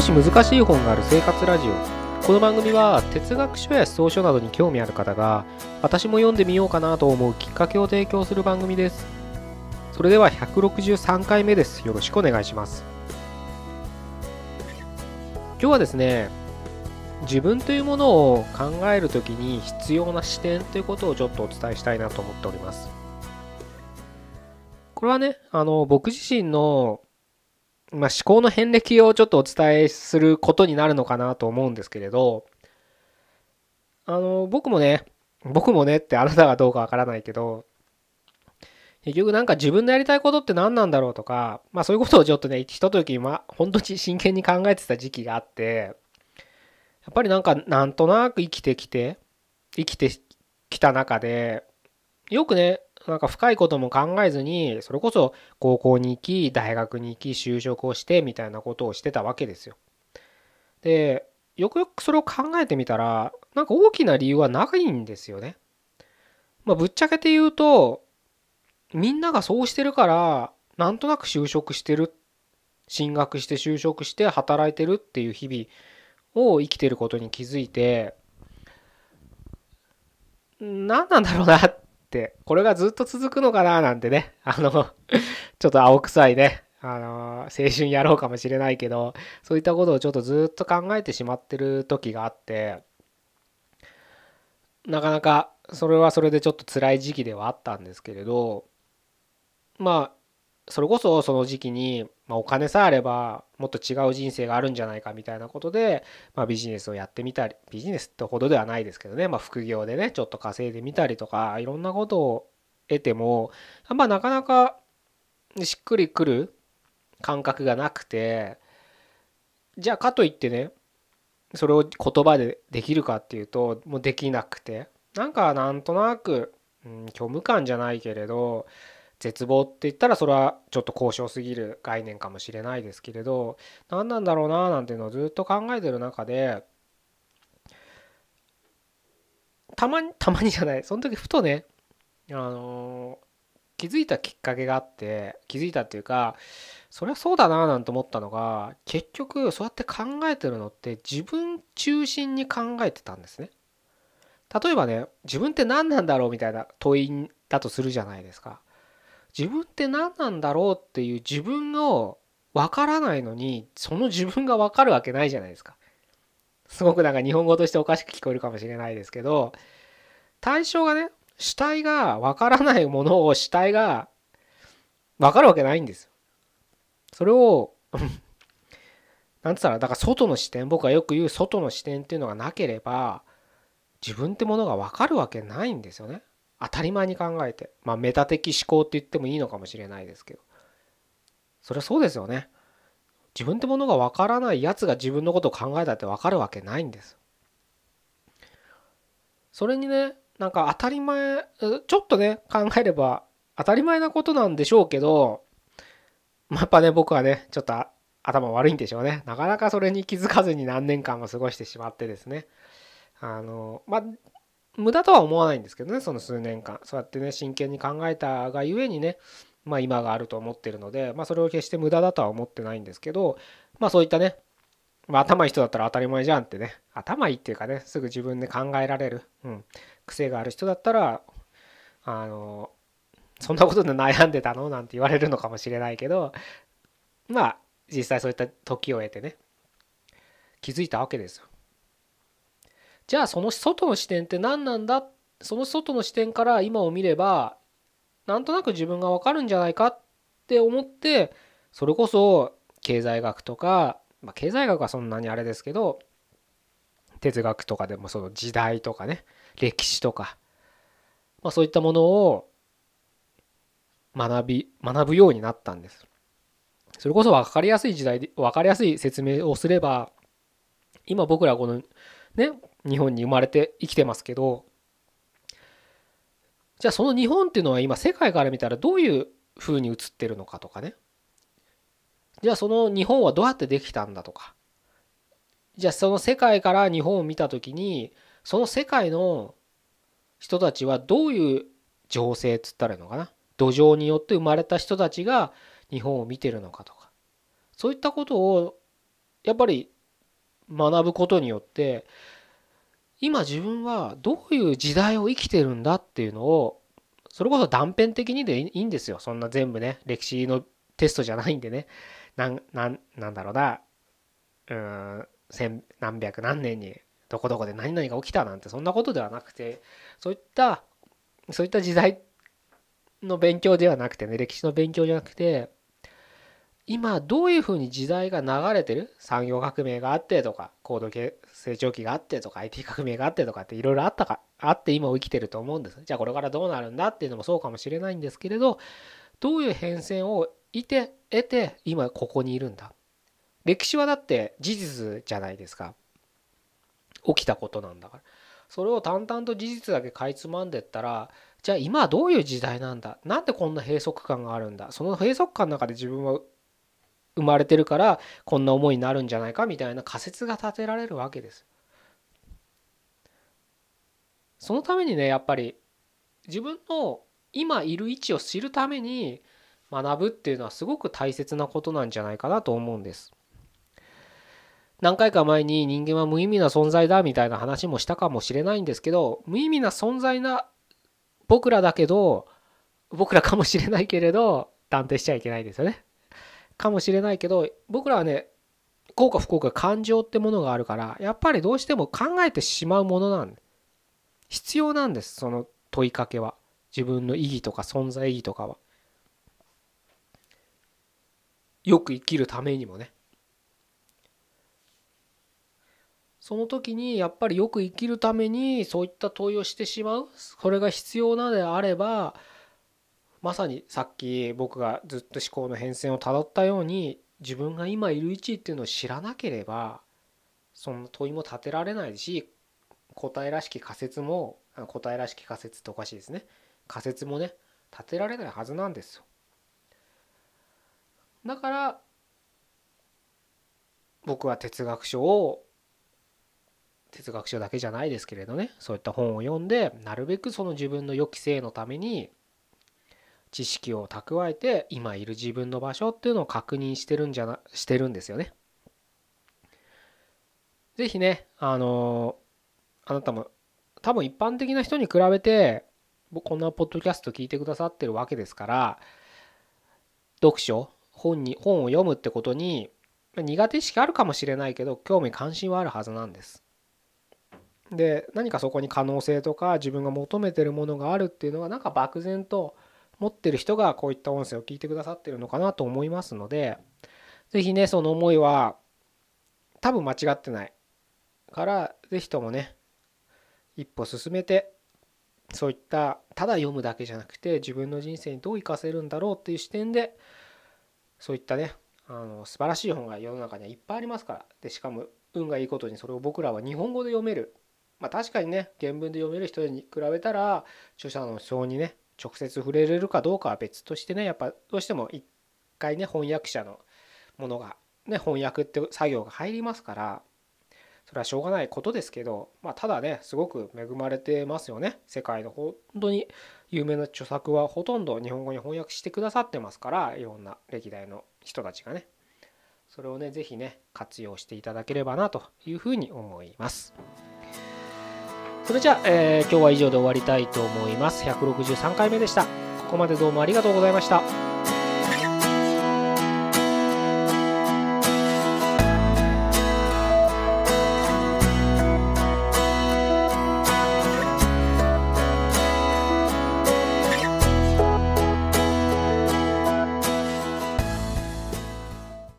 少し難しい本がある生活ラジオ。この番組は哲学書や思想書などに興味ある方が私も読んでみようかなと思うきっかけを提供する番組です。それでは163回目です。よろしくお願いします。今日はですね自分というものを考えるときに必要な視点ということをちょっとお伝えしたいなと思っております。これはねあの僕自身のまあ、思考の遍歴をちょっとお伝えすることになるのかなと思うんですけれど、あの、僕もね、僕もねってあなたがどうかわからないけど、結局なんか自分のやりたいことって何なんだろうとか、まあそういうことをちょっとね、ひととき、ま本当に真剣に考えてた時期があって、やっぱりなんかなんとなく生きてきて、生きてきた中で、よくね、なんか深いことも考えずに、それこそ高校に行き、大学に行き、就職をしてみたいなことをしてたわけですよ。で、よくよくそれを考えてみたら、なんか大きな理由はないんですよね。まあ、ぶっちゃけて言うと、みんながそうしてるから、なんとなく就職してる、進学して就職して働いてるっていう日々を生きてることに気づいて、何なんだろうなっ、これがずっと続くのかななんてね、あの ちょっと青臭いね、あの、青春やろうかもしれないけど、そういったことをちょっとずっと考えてしまってる時があって、なかなかそれはそれでちょっと辛い時期ではあったんですけれど、まあ、それこそその時期に、まあ、お金さえあればもっと違う人生があるんじゃないかみたいなことで、まあ、ビジネスをやってみたりビジネスってほどではないですけどね、まあ、副業でねちょっと稼いでみたりとかいろんなことを得てもあまなかなかしっくりくる感覚がなくてじゃあかといってねそれを言葉でできるかっていうともうできなくてなんかなんとなく、うん、虚無感じゃないけれど絶望って言ったらそれはちょっと高尚すぎる概念かもしれないですけれど何なんだろうななんていうのをずっと考えてる中でたまに たまにじゃないその時ふとねあの気づいたきっかけがあって気づいたっていうかそりゃそうだななんて思ったのが結局そうやって考えてるのって自分中心に考えてたんですね。例えばね自分って何なんだろうみたいな問いだとするじゃないですか。自分って何なんだろうっていう自分を分からないのにその自分が分かるわけないじゃないですか。すごくなんか日本語としておかしく聞こえるかもしれないですけど対象がね主体が分からないものを主体が分かるわけないんですよ。それを なんつったらだから外の視点僕がよく言う外の視点っていうのがなければ自分ってものが分かるわけないんですよね。当たり前に考えてまあメタ的思考って言ってもいいのかもしれないですけど。それはそうですよね。自分ってものが分からないやつが自分のことを考えたって分かるわけないんです。それにねなんか当たり前ちょっとね考えれば当たり前なことなんでしょうけどやっぱね僕はねちょっと頭悪いんでしょうね。なかなかそれに気づかずに何年間も過ごしてしまってですね。あのまあ無駄とは思わないんですけどねその数年間そうやってね真剣に考えたがゆえにねまあ今があると思ってるのでまあそれを決して無駄だとは思ってないんですけどまあそういったねまあ、頭いい人だったら当たり前じゃんってね頭いいっていうかねすぐ自分で考えられる、うん、癖がある人だったらあのそんなことで悩んでたのなんて言われるのかもしれないけどまあ実際そういった時を経てね気づいたわけですよ。じゃあその外の視点って何なんだ？その外の視点から今を見ればなんとなく自分がわかるんじゃないかって思ってそれこそ経済学とか、まあ、経済学はそんなにあれですけど哲学とかでもその時代とかね歴史とか、まあ、そういったものを学び学ぶようになったんです。それこそ分かりやすい時代で分かりやすい説明をすれば今僕らこのね日本に生まれて生きてますけどじゃあその日本っていうのは今世界から見たらどういうふうに映ってるのかとかね。じゃあその日本はどうやってできたんだとか。じゃあその世界から日本を見た時にその世界の人たちはどういう情勢っつったらいいのかな。土壌によって生まれた人たちが日本を見てるのかとか。そういったことをやっぱり学ぶことによって今自分はどういう時代を生きてるんだっていうのをそれこそ断片的にでいいんですよ。そんな全部ね歴史のテストじゃないんでね。なんなんだろうな。うん千何百何年にどこどこで何々が起きたなんてそんなことではなくてそういったそういった時代の勉強ではなくてね歴史の勉強じゃなくて今どういうふうに時代が流れてる？産業革命があってとか高度成長期があってとか IT 革命があってとかっていろいろあったかあって今生きてると思うんです。じゃあこれからどうなるんだっていうのもそうかもしれないんですけれどどういう変遷をいて得て今ここにいるんだ？歴史はだって事実じゃないですか。起きたことなんだから。それを淡々と事実だけかいつまんでったらじゃあ今どういう時代なんだ？なんでこんな閉塞感があるんだ？その閉塞感の中で自分は生まれてるからこんな思いになるんじゃないかみたいな仮説が立てられるわけです。そのためにねやっぱり自分の今いる位置を知るために学ぶっていうのはすごく大切なことなんじゃないかなと思うんです。何回か前に人間は無意味な存在だみたいな話もしたかもしれないんですけど無意味な存在な僕らだけど僕らかもしれないけれど断定しちゃいけないですよね。かもしれないけど僕らはね幸か不幸か感情ってものがあるからやっぱりどうしても考えてしまうものなん必要なんですその問いかけは。自分の意義とか存在意義とかは。よく生きるためにもね。その時にやっぱりよく生きるためにそういった問いをしてしまう。それが必要なのであればまさにさっき僕がずっと思考の変遷をたどったように自分が今いる位置っていうのを知らなければそんな問いも立てられないし答えらしき仮説も答えらしき仮説っておかしいですね。仮説もね立てられないはずなんですよ。だから僕は哲学書を哲学書だけじゃないですけれどねそういった本を読んでなるべくその自分の予期性のために知識を蓄えて今いる自分の場所っていうのを確認してるんじゃなしてるんですよね。是非ねあのあなたも多分一般的な人に比べてこんなポッドキャスト聞いてくださってるわけですから読書本に本を読むってことに苦手意識あるかもしれないけど興味関心はあるはずなんです。で何かそこに可能性とか自分が求めてるものがあるっていうのがなんか漠然と持ってる人がこういった音声を聞いてくださってるのかなと思いますので是非ねその思いは多分間違ってないから是非ともね一歩進めてそういったただ読むだけじゃなくて自分の人生にどう生かせるんだろうっていう視点でそういったねあの素晴らしい本が世の中にはいっぱいありますから。でしかも運がいいことにそれを僕らは日本語で読める。まあ確かにね原文で読める人に比べたら著者の思想にね直接触れれるかどうかは別としてねやっぱどうしても一回ね翻訳者のものがね翻訳って作業が入りますからそれはしょうがないことですけど、まあ、ただねすごく恵まれてますよね世界の本当に有名な著作はほとんど日本語に翻訳してくださってますからいろんな歴代の人たちがねそれをね是非ね活用していただければなというふうに思います。それじゃあ、えー、今日は以上で終わりたいと思います。163回目でした。ここまでどうもありがとうございました。